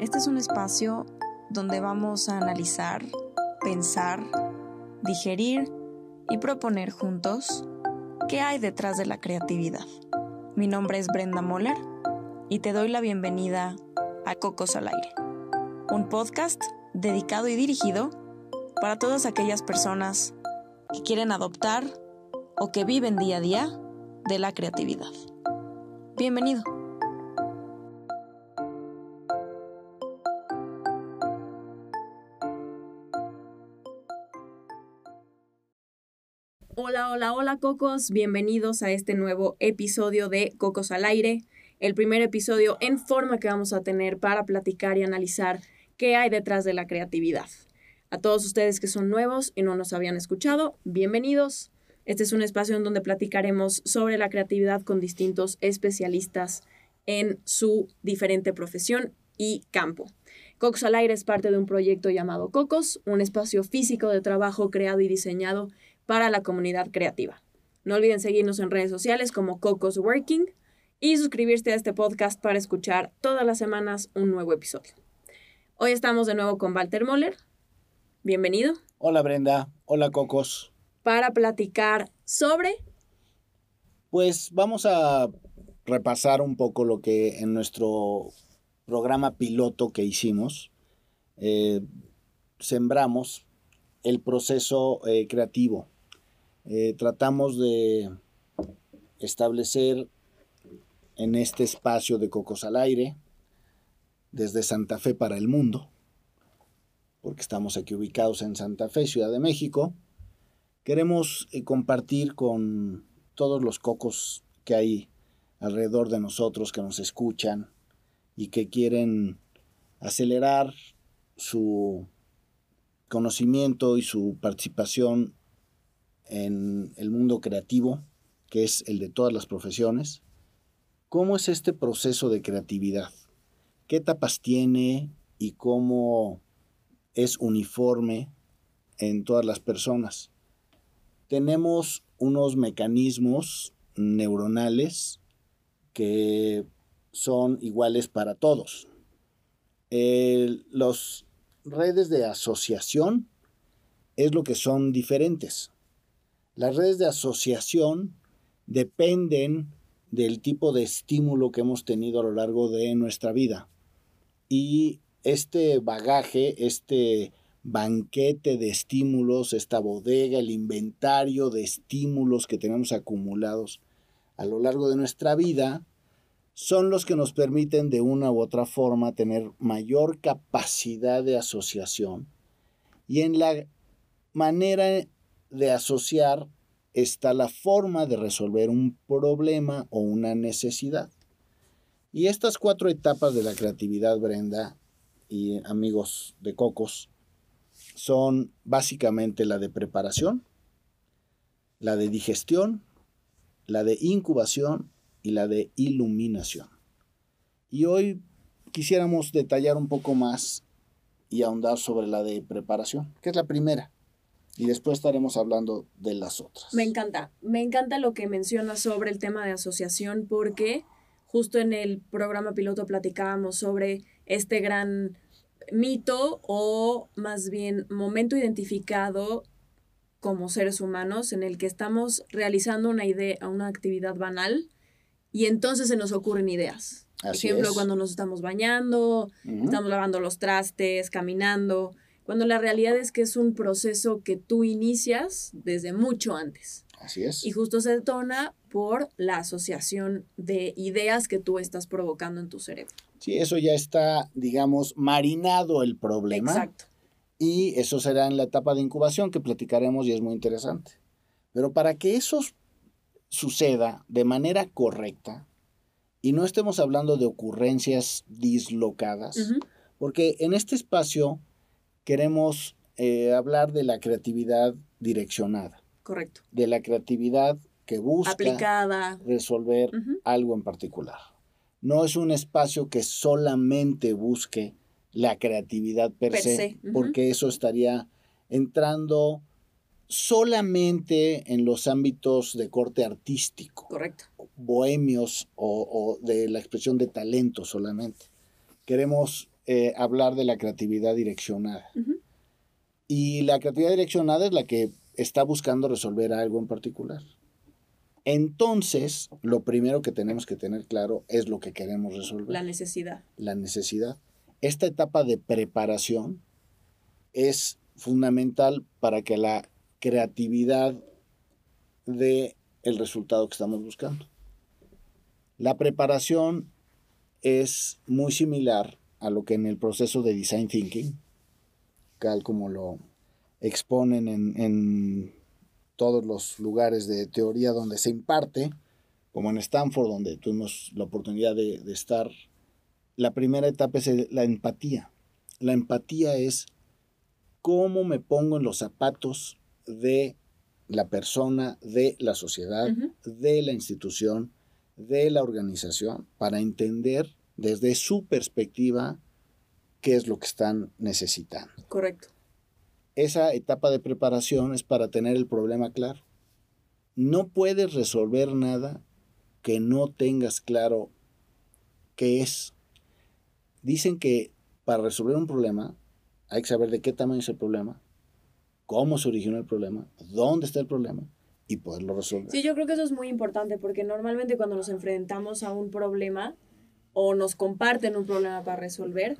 Este es un espacio donde vamos a analizar, pensar, digerir y proponer juntos qué hay detrás de la creatividad. Mi nombre es Brenda Moller y te doy la bienvenida a Cocos al Aire, un podcast dedicado y dirigido para todas aquellas personas que quieren adoptar o que viven día a día de la creatividad. Bienvenido. Hola, hola, hola Cocos, bienvenidos a este nuevo episodio de Cocos al Aire, el primer episodio en forma que vamos a tener para platicar y analizar qué hay detrás de la creatividad. A todos ustedes que son nuevos y no nos habían escuchado, bienvenidos. Este es un espacio en donde platicaremos sobre la creatividad con distintos especialistas en su diferente profesión y campo. Cocos al Aire es parte de un proyecto llamado Cocos, un espacio físico de trabajo creado y diseñado para la comunidad creativa. No olviden seguirnos en redes sociales como Cocos Working y suscribirse a este podcast para escuchar todas las semanas un nuevo episodio. Hoy estamos de nuevo con Walter Moller, Bienvenido. Hola Brenda, hola Cocos. Para platicar sobre... Pues vamos a repasar un poco lo que en nuestro programa piloto que hicimos, eh, sembramos el proceso eh, creativo. Eh, tratamos de establecer en este espacio de Cocos al Aire, desde Santa Fe para el mundo, porque estamos aquí ubicados en Santa Fe, Ciudad de México. Queremos eh, compartir con todos los cocos que hay alrededor de nosotros, que nos escuchan y que quieren acelerar su conocimiento y su participación en el mundo creativo, que es el de todas las profesiones. ¿Cómo es este proceso de creatividad? ¿Qué etapas tiene y cómo es uniforme en todas las personas. Tenemos unos mecanismos neuronales que son iguales para todos. Las redes de asociación es lo que son diferentes. Las redes de asociación dependen del tipo de estímulo que hemos tenido a lo largo de nuestra vida. Y este bagaje, este banquete de estímulos, esta bodega, el inventario de estímulos que tenemos acumulados a lo largo de nuestra vida, son los que nos permiten de una u otra forma tener mayor capacidad de asociación. Y en la manera de asociar está la forma de resolver un problema o una necesidad. Y estas cuatro etapas de la creatividad, Brenda, y amigos de Cocos son básicamente la de preparación, la de digestión, la de incubación y la de iluminación. Y hoy quisiéramos detallar un poco más y ahondar sobre la de preparación, que es la primera. Y después estaremos hablando de las otras. Me encanta, me encanta lo que mencionas sobre el tema de asociación porque justo en el programa piloto platicábamos sobre este gran mito o más bien momento identificado como seres humanos en el que estamos realizando una idea, una actividad banal y entonces se nos ocurren ideas. Por ejemplo, cuando nos estamos bañando, estamos lavando los trastes, caminando, cuando la realidad es que es un proceso que tú inicias desde mucho antes. Así es. Y justo se detona por la asociación de ideas que tú estás provocando en tu cerebro. Sí, eso ya está, digamos, marinado el problema. Exacto. Y eso será en la etapa de incubación que platicaremos y es muy interesante. Pero para que eso suceda de manera correcta y no estemos hablando de ocurrencias dislocadas, porque en este espacio queremos eh, hablar de la creatividad direccionada. Correcto. De la creatividad que busca Aplicada. resolver algo en particular. No es un espacio que solamente busque la creatividad per, se, porque eso estaría entrando solamente en los ámbitos de corte artístico. Correcto. Bohemios o, de la expresión de talento solamente. Queremos eh, hablar de la creatividad direccionada. Y la creatividad direccionada es la que está buscando resolver algo en particular. Entonces, lo primero que tenemos que tener claro es lo que queremos resolver, La necesidad. la necesidad. Esta etapa de preparación es fundamental para que la creatividad dé el resultado que estamos buscando. La preparación es muy similar a lo que en el proceso de design thinking, tal como lo exponen en, en todos los lugares de teoría donde se imparte, como en Stanford, donde tuvimos la oportunidad de, de estar. La primera etapa es la empatía. La empatía es cómo me pongo en los zapatos de la persona, de la sociedad, de la institución, de la organización, para entender desde su perspectiva qué es lo que están necesitando. Correcto. Esa etapa de preparación es para tener el problema claro. No puedes resolver nada que no tengas claro qué es. Dicen que para resolver un problema hay que saber de qué tamaño es el problema, cómo se originó el problema, dónde está el problema y poderlo resolver. Sí, yo creo que eso es muy importante porque normalmente cuando nos enfrentamos a un problema o nos comparten un problema para resolver,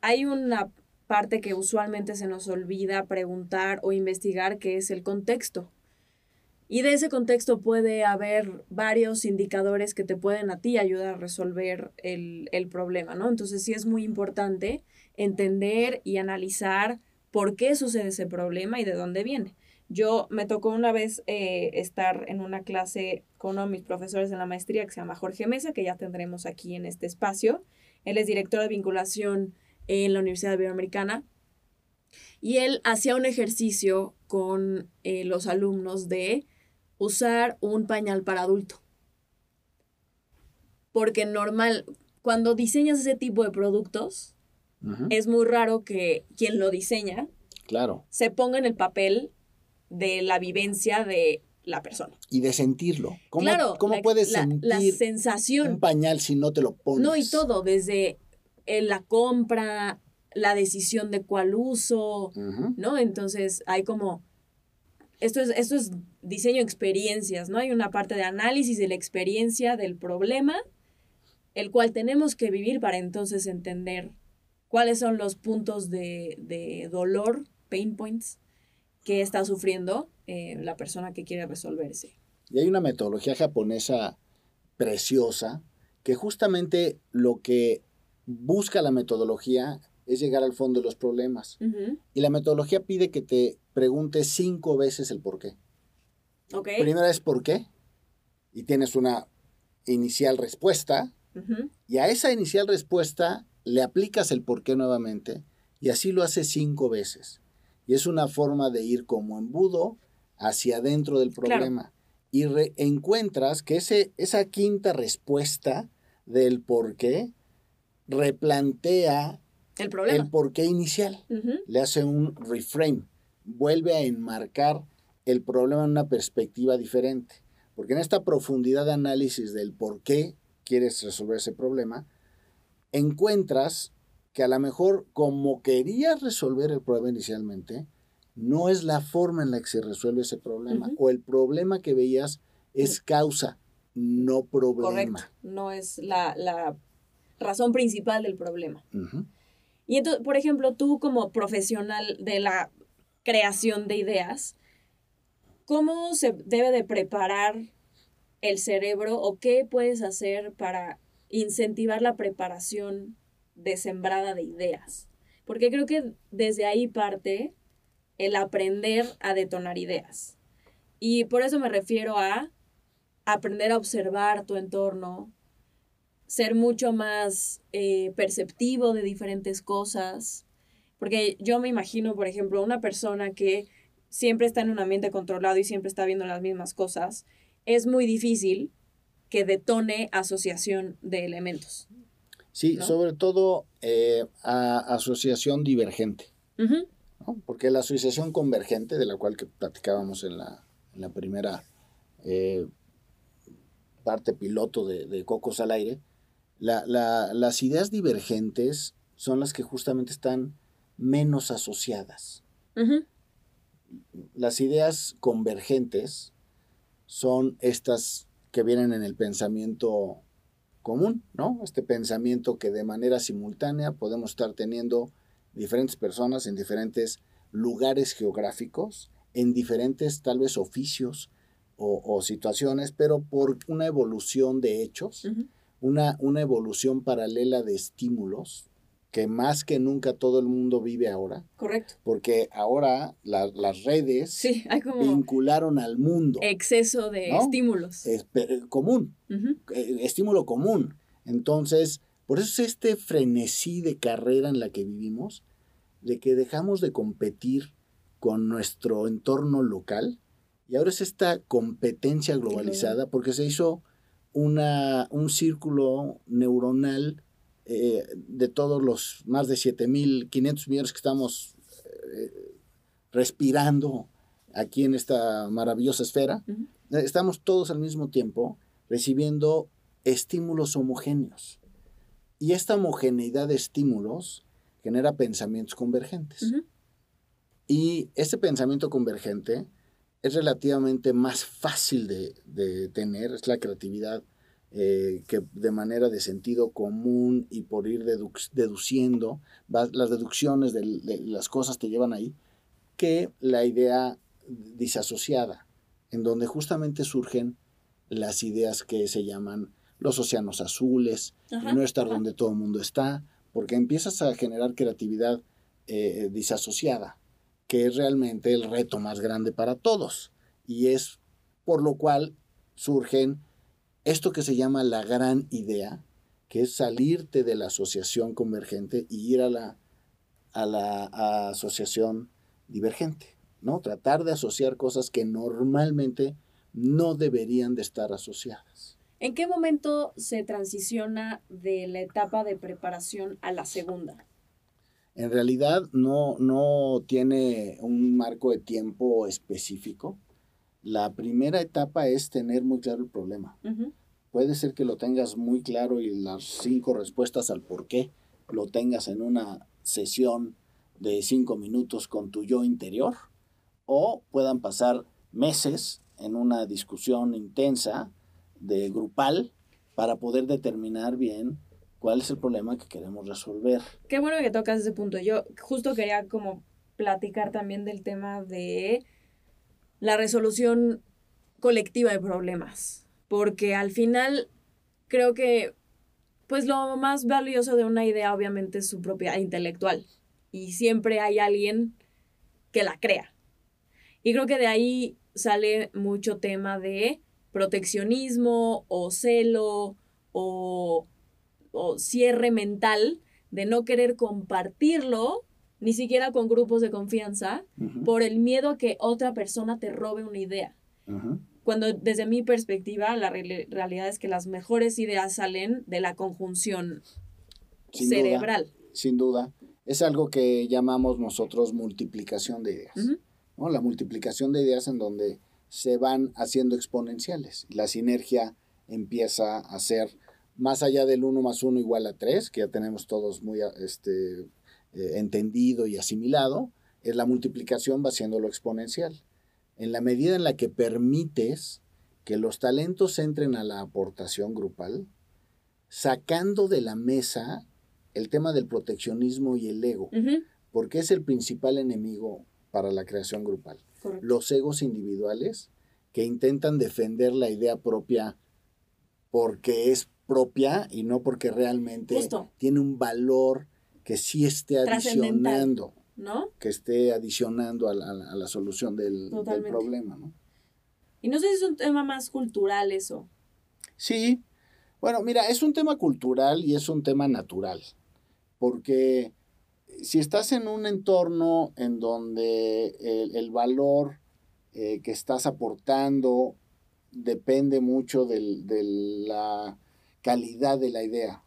hay una parte que usualmente se nos olvida preguntar o investigar que es el contexto. Y de ese contexto puede haber varios indicadores que te pueden a ti ayudar a resolver el, el problema, ¿no? Entonces sí es muy importante entender y analizar por qué sucede ese problema y de dónde viene. Yo me tocó una vez eh, estar en una clase con uno de mis profesores en la maestría que se llama Jorge Mesa, que ya tendremos aquí en este espacio. Él es director de vinculación en la Universidad Iberoamericana. Y él hacía un ejercicio con eh, los alumnos de usar un pañal para adulto. Porque normal, cuando diseñas ese tipo de productos, es muy raro que quien lo diseña Claro. se ponga en el papel de la vivencia de la persona. Y de sentirlo. ¿Cómo, claro, cómo la, puedes la- sentir la un sensación. pañal si no te lo pones? No, y todo, desde eh, la compra, la decisión de cuál uso, ¿no? Entonces hay como, esto es, esto es diseño de experiencias, ¿no? Hay una parte de análisis de la experiencia del problema, el cual tenemos que vivir para entonces entender cuáles son los puntos de, de dolor, pain points, que está sufriendo eh, la persona que quiere resolverse. Y hay una metodología japonesa preciosa que justamente lo que busca la metodología es llegar al fondo de los problemas. Y la metodología pide que te preguntes cinco veces el por qué. Primera es por qué. Y tienes una inicial respuesta. Y a esa inicial respuesta le aplicas el por qué nuevamente. Y así lo haces cinco veces. Y es una forma de ir como embudo hacia adentro del Claro. problema. Y re- encuentras que ese, esa quinta respuesta del por qué replantea El problema. el por qué inicial. Le hace un reframe. Vuelve a enmarcar el problema en una perspectiva diferente. Porque en esta profundidad de análisis del por qué quieres resolver ese problema, encuentras que a lo mejor como querías resolver el problema inicialmente, no es la forma en la que se resuelve ese problema. O el problema que veías es causa, no problema. Correcto. No es la, la razón principal del problema. Y entonces, por ejemplo, tú como profesional de la creación de ideas, ¿cómo se debe de preparar el cerebro o qué puedes hacer para incentivar la preparación de sembrada de ideas? Porque creo que desde ahí parte el aprender a detonar ideas. Y por eso me refiero a aprender a observar tu entorno, ser mucho más eh, perceptivo de diferentes cosas. Porque yo me imagino, por ejemplo, una persona que siempre está en un ambiente controlado y siempre está viendo las mismas cosas, es muy difícil que detone asociación de elementos. Sí, ¿No? sobre todo eh, a- asociación divergente. ¿no? Porque la asociación convergente, de la cual que platicábamos en la, en la primera eh, parte piloto de, de Cocos al Aire, la- la- las ideas divergentes son las que justamente están menos asociadas. Las ideas convergentes son estas que vienen en el pensamiento común, ¿no? Este pensamiento que de manera simultánea podemos estar teniendo diferentes personas en diferentes lugares geográficos, en diferentes tal vez oficios o, situaciones, pero por una evolución de hechos, una, una evolución paralela de estímulos, que más que nunca todo el mundo vive ahora. Correcto. Porque ahora las redes vincularon al mundo. Exceso de estímulos. Es, común, eh, estímulo común. Entonces, por eso es este frenesí de carrera en la que vivimos, de que dejamos de competir con nuestro entorno local y ahora es esta competencia globalizada porque se hizo una, un círculo neuronal eh, de todos los más de 7.500 millones que estamos eh, respirando aquí en esta maravillosa esfera, estamos todos al mismo tiempo recibiendo estímulos homogéneos. Y esta homogeneidad de estímulos genera pensamientos convergentes. Y ese pensamiento convergente es relativamente más fácil de, de tener, es la creatividad eh, que de manera de sentido común y por ir deduciendo, las deducciones de, las cosas te llevan ahí, que la idea disasociada, en donde justamente surgen las ideas que se llaman los océanos azules, no estar donde todo el mundo está, porque empiezas a generar creatividad eh, disasociada, que es realmente el reto más grande para todos, y es por lo cual surgen esto que se llama la gran idea, que es salirte de la asociación convergente y ir a la, a la asociación divergente, ¿no? Tratar de asociar cosas que normalmente no deberían de estar asociadas. ¿En qué momento se transiciona de la etapa de preparación a la segunda? En realidad no, no tiene un marco de tiempo específico. La primera etapa es tener muy claro el problema. Puede ser que lo tengas muy claro y las cinco respuestas al por qué lo tengas en una sesión de cinco minutos con tu yo interior, o puedan pasar meses en una discusión intensa de grupal para poder determinar bien cuál es el problema que queremos resolver. Qué bueno que tocas ese punto. Yo justo quería como platicar también del tema de la resolución colectiva de problemas, porque al final creo que pues lo más valioso de una idea obviamente es su propia intelectual y siempre hay alguien que la crea. Y creo que de ahí sale mucho tema de proteccionismo o celo o, o cierre mental de no querer compartirlo ni siquiera con grupos de confianza, por el miedo a que otra persona te robe una idea. Cuando desde mi perspectiva, la realidad es que las mejores ideas salen de la conjunción cerebral. sin duda. Es algo que llamamos nosotros multiplicación de ideas. ¿no? La multiplicación de ideas en donde se van haciendo exponenciales. La sinergia empieza a ser más allá del 1 más 1 igual a 3, que ya tenemos todos muy este, eh, entendido y asimilado, es la multiplicación va siendo lo exponencial. En la medida en la que permites que los talentos entren a la aportación grupal, sacando de la mesa el tema del proteccionismo y el ego, porque es el principal enemigo para la creación grupal. Los egos individuales que intentan defender la idea propia porque es propia y no porque realmente tiene un valor que sí esté adicionando, ¿no? Que esté adicionando a la, solución del, problema, ¿no? Y no sé si es un tema más cultural eso. Sí, bueno, mira, es un tema cultural y es un tema natural, porque si estás en un entorno en donde el, valor eh, que estás aportando depende mucho de la calidad de la idea,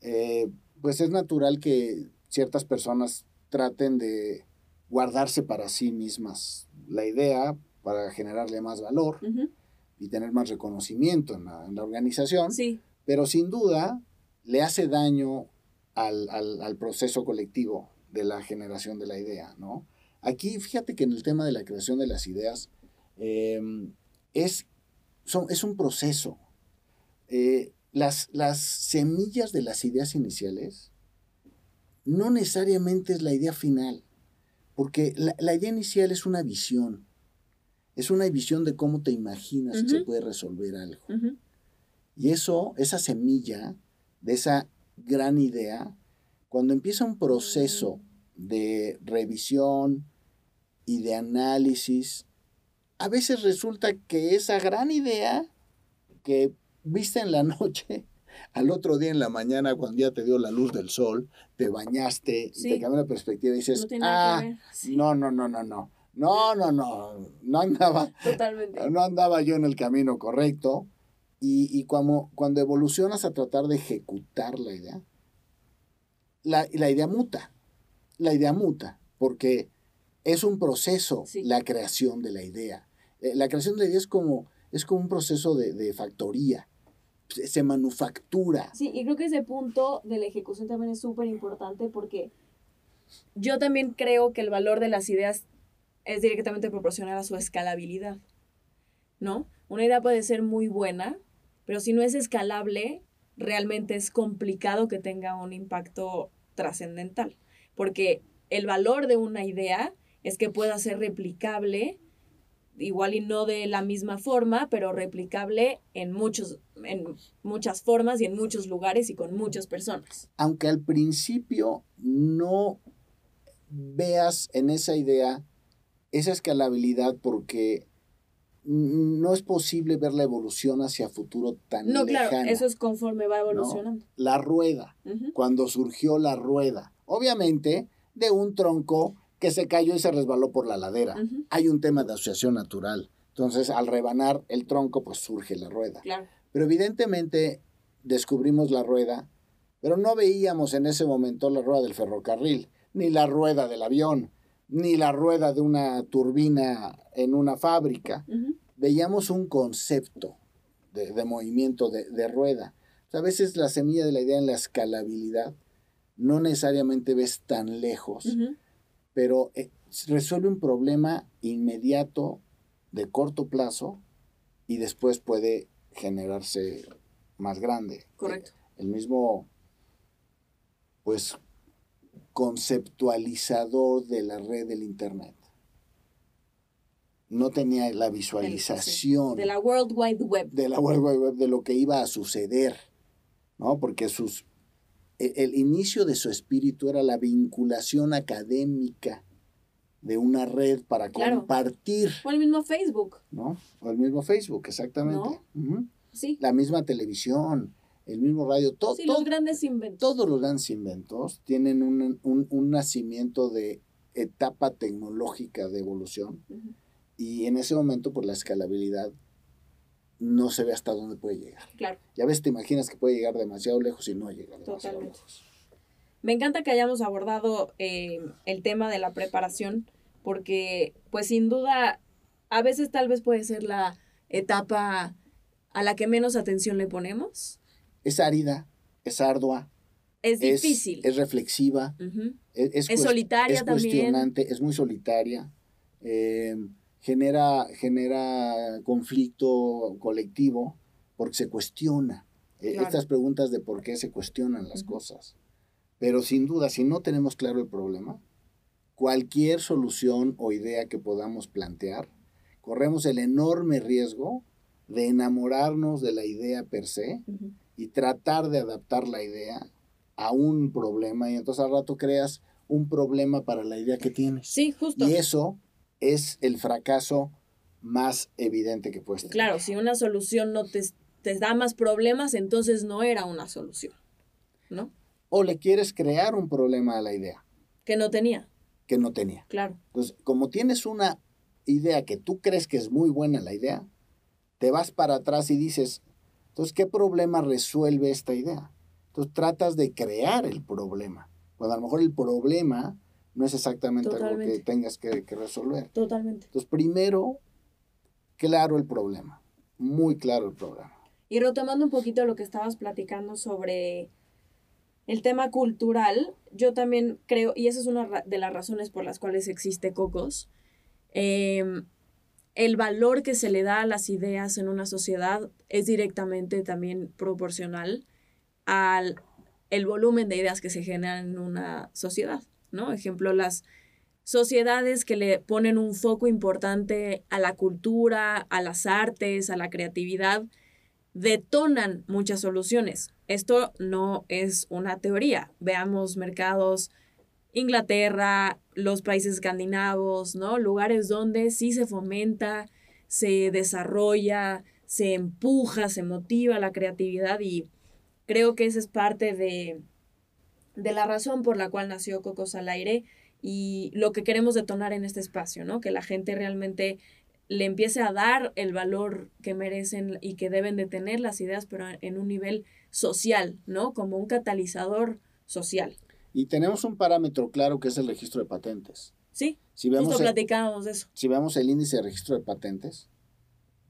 eh, pues es natural que ciertas personas traten de guardarse para sí mismas la idea para generarle más valor y tener más reconocimiento en la, organización. Sí. Pero sin duda le hace daño al, al, al proceso colectivo de la generación de la idea, ¿no? Aquí, fíjate que en el tema de la creación de las ideas, eh, es, son, es un proceso. Eh, las, las semillas de las ideas iniciales no necesariamente es la idea final, porque la, la idea inicial es una visión, es una visión de cómo te imaginas que se puede resolver algo. Y eso, esa semilla de esa gran idea, cuando empieza un proceso de revisión y de análisis, a veces resulta que esa gran idea que viste en la noche, al otro día en la mañana, cuando ya te dio la luz del sol, te bañaste y te cambió la perspectiva y dices, no ah, no, no, no, no, no. No, no, no, no andaba, Totalmente. no andaba yo en el camino correcto. Y, y cuando, cuando evolucionas a tratar de ejecutar la idea, la, la idea muta, la idea muta, porque es un proceso la creación de la idea. Eh, la creación de la idea es como, es como un proceso de, de factoría se manufactura. Sí, y creo que ese punto de la ejecución también es súper importante porque yo también creo que el valor de las ideas es directamente proporcional a su escalabilidad, ¿no? Una idea puede ser muy buena, pero si no es escalable, realmente es complicado que tenga un impacto trascendental, porque el valor de una idea es que pueda ser replicable igual y no de la misma forma, pero replicable en, muchos, en muchas formas y en muchos lugares y con muchas personas. Aunque al principio no veas en esa idea esa escalabilidad porque no es posible ver la evolución hacia futuro tan No, claro, eso es conforme va evolucionando. La rueda, cuando surgió la rueda, obviamente de un tronco que se cayó y se resbaló por la ladera. Hay un tema de asociación natural. Entonces, al rebanar el tronco, pues surge la rueda. Pero evidentemente descubrimos la rueda, pero no veíamos en ese momento la rueda del ferrocarril, ni la rueda del avión, ni la rueda de una turbina en una fábrica. Veíamos un concepto de, movimiento de, rueda. a veces la semilla de la idea en la escalabilidad no necesariamente ves tan lejos pero eh, resuelve un problema inmediato de corto plazo y después puede generarse más grande. Correcto. El, mismo, pues, conceptualizador de la red del Internet. No tenía la visualización. De la World Wide Web. De la World Wide Web, de lo que iba a suceder, ¿no? Porque sus e, el inicio de su espíritu era la vinculación académica de una red para compartir. O el mismo Facebook. ¿No? O el mismo Facebook, exactamente. Sí. La misma televisión, el mismo radio, todo. Sí, los grandes inventos. Todos los grandes inventos tienen un, un, nacimiento de etapa tecnológica de evolución. Y en ese momento, por la escalabilidad, no se ve hasta dónde puede llegar. Claro. Ya ves, te imaginas que puede llegar demasiado lejos y no llega demasiado lejos. Me encanta que hayamos abordado eh, el tema de la preparación, porque pues sin duda a veces tal vez puede ser la etapa a la que menos atención le ponemos. Es árida, es ardua. Es difícil. Es, reflexiva. es, solitaria también. Es cuestionante, es muy solitaria. Eh, genera, genera conflicto colectivo porque se cuestiona. Eh, estas preguntas de por qué se cuestionan las cosas. Pero sin duda, si no tenemos claro el problema, cualquier solución o idea que podamos plantear, corremos el enorme riesgo de enamorarnos de la idea per se y tratar de adaptar la idea a un problema y entonces al rato creas un problema para la idea que tienes. Sí, justo. Y eso es el fracaso más evidente que puedes tener. Claro, si una solución no te, te da más problemas, entonces no era una solución, ¿no? O le quieres crear un problema a la idea. Que no tenía. Que no tenía. Claro. Entonces, como tienes una idea que tú crees que es muy buena la idea, te vas para atrás y dices, entonces, ¿qué problema resuelve esta idea? Entonces, tratas de crear el problema. Cuando a lo mejor el problema no es exactamente algo que tengas que, resolver. Totalmente. Entonces, primero, claro el problema, muy claro el problema. Y retomando un poquito lo que estabas platicando sobre el tema cultural, yo también creo, y esa es una de las razones por las cuales existe Cocos, em, el valor que se le da a las ideas en una sociedad es directamente también proporcional al el volumen de ideas que se generan en una sociedad, ¿no? Ejemplo, las sociedades que le ponen un foco importante a la cultura, a las artes, a la creatividad, detonan muchas soluciones. Esto no es una teoría. Veamos mercados Inglaterra, los países escandinavos, ¿no? Lugares donde sí se fomenta, se desarrolla, se empuja, se motiva la creatividad y creo que esa es parte de, de la razón por la cual nació Cocos al Aire y lo que queremos detonar en este espacio, ¿no? Que la gente realmente le empiece a dar el valor que merecen y que deben de tener las ideas, pero en un nivel social, ¿no? Como un catalizador social. Y tenemos un parámetro claro que es el registro de patentes. Sí, si vemos justo platicábamos de eso. Si vemos el índice de registro de patentes,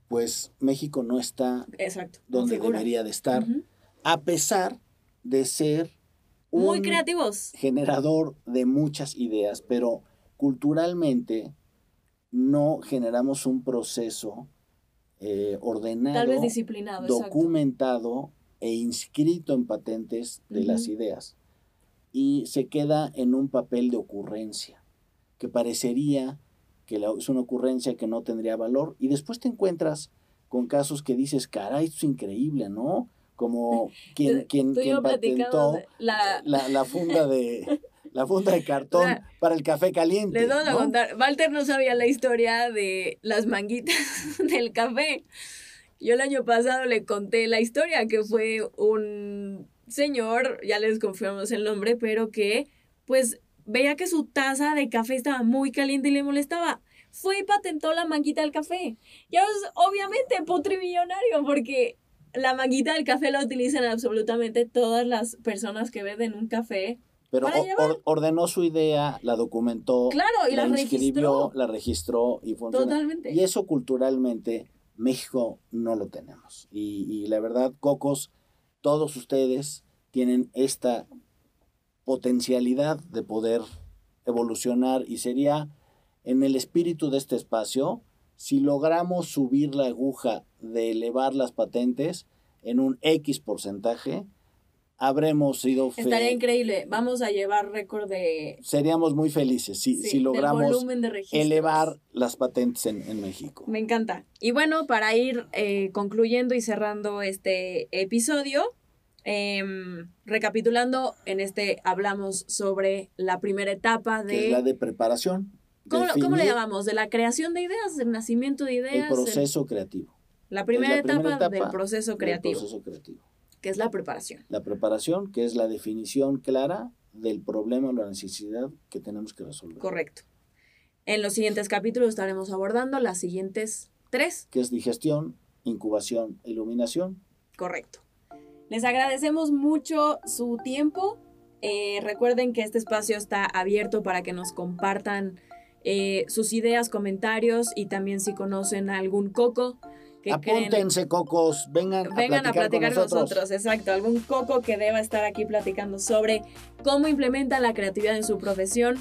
pues México no está donde debería de estar, a pesar de ser muy creativos. generador de muchas ideas, pero culturalmente no generamos un proceso eh, ordenado, disciplinado, documentado e inscrito en patentes de las ideas y se queda en un papel de ocurrencia, que parecería que es una ocurrencia que no tendría valor, y después te encuentras con casos que dices, caray, esto es increíble, ¿no? Como quien, quien, quien patentó la... La, funda de... La funda de cartón para el café caliente. Les vamos a contar. Walter no sabía la historia de las manguitas del café. Yo el año pasado le conté la historia, que fue un señor, ya les confiamos el nombre, pero que pues veía que su taza de café estaba muy caliente y le molestaba. Fue y patentó la manguita del café. Ya es obviamente putrimillonario porque la manguita del café la utilizan absolutamente todas las personas que venden un café. Pero ordenó su idea, la documentó, claro, y la, registró. la registró y funcionó. Totalmente. Y eso culturalmente México no lo tenemos. Y, y la verdad, Cocos todos ustedes tienen esta potencialidad de poder evolucionar y sería en el espíritu de este espacio si logramos subir la aguja de elevar las patentes en un X porcentaje, habremos sido... Estaría increíble. Vamos a llevar récord de... Seríamos muy felices si, si logramos elevar las patentes en, México. Me encanta. Y bueno, para ir eh, concluyendo y cerrando este episodio, em, recapitulando, en este hablamos sobre la primera etapa de... es la de preparación. ¿Cómo, ¿Cómo, le llamamos? ¿De la creación de ideas, del nacimiento de ideas? El proceso creativo. La primera, etapa, del proceso creativo. Del proceso creativo que es la preparación. La preparación, que es la definición clara del problema o la necesidad que tenemos que resolver. Correcto. En los siguientes capítulos estaremos abordando las siguientes tres. Que es digestión, incubación, iluminación. Correcto. Les agradecemos mucho su tiempo. Eh, recuerden que este espacio está abierto para que nos compartan eh, sus ideas, comentarios y también si conocen algún coco Apúntense, cocos, vengan, vengan a platicar, con nosotros. Exacto, algún coco que deba estar aquí platicando sobre cómo implementan la creatividad en su profesión.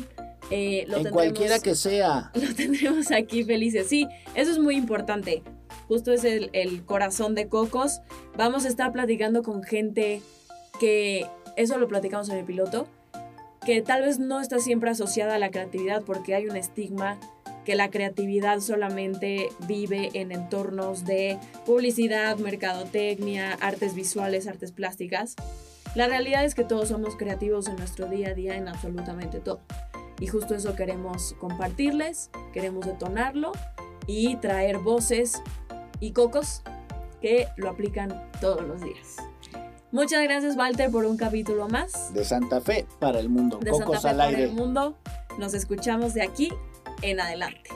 Eh, lo en cualquiera que sea. Lo tendremos aquí felices. Sí, eso es muy importante. Justo es el, el corazón de Cocos. Vamos a estar platicando con gente que, eso lo platicamos en el piloto, que tal vez no está siempre asociada a la creatividad porque hay un estigma que la creatividad solamente vive en entornos de publicidad, mercadotecnia, artes visuales, artes plásticas. La realidad es que todos somos creativos en nuestro día a día en absolutamente todo. Y justo eso queremos compartirles, queremos detonarlo y traer voces y cocos que lo aplican todos los días. Muchas gracias Walter por un capítulo más. De Santa Fe para el mundo. De Cocos Santa Fe al aire. para el mundo. Nos escuchamos de aquí en adelante.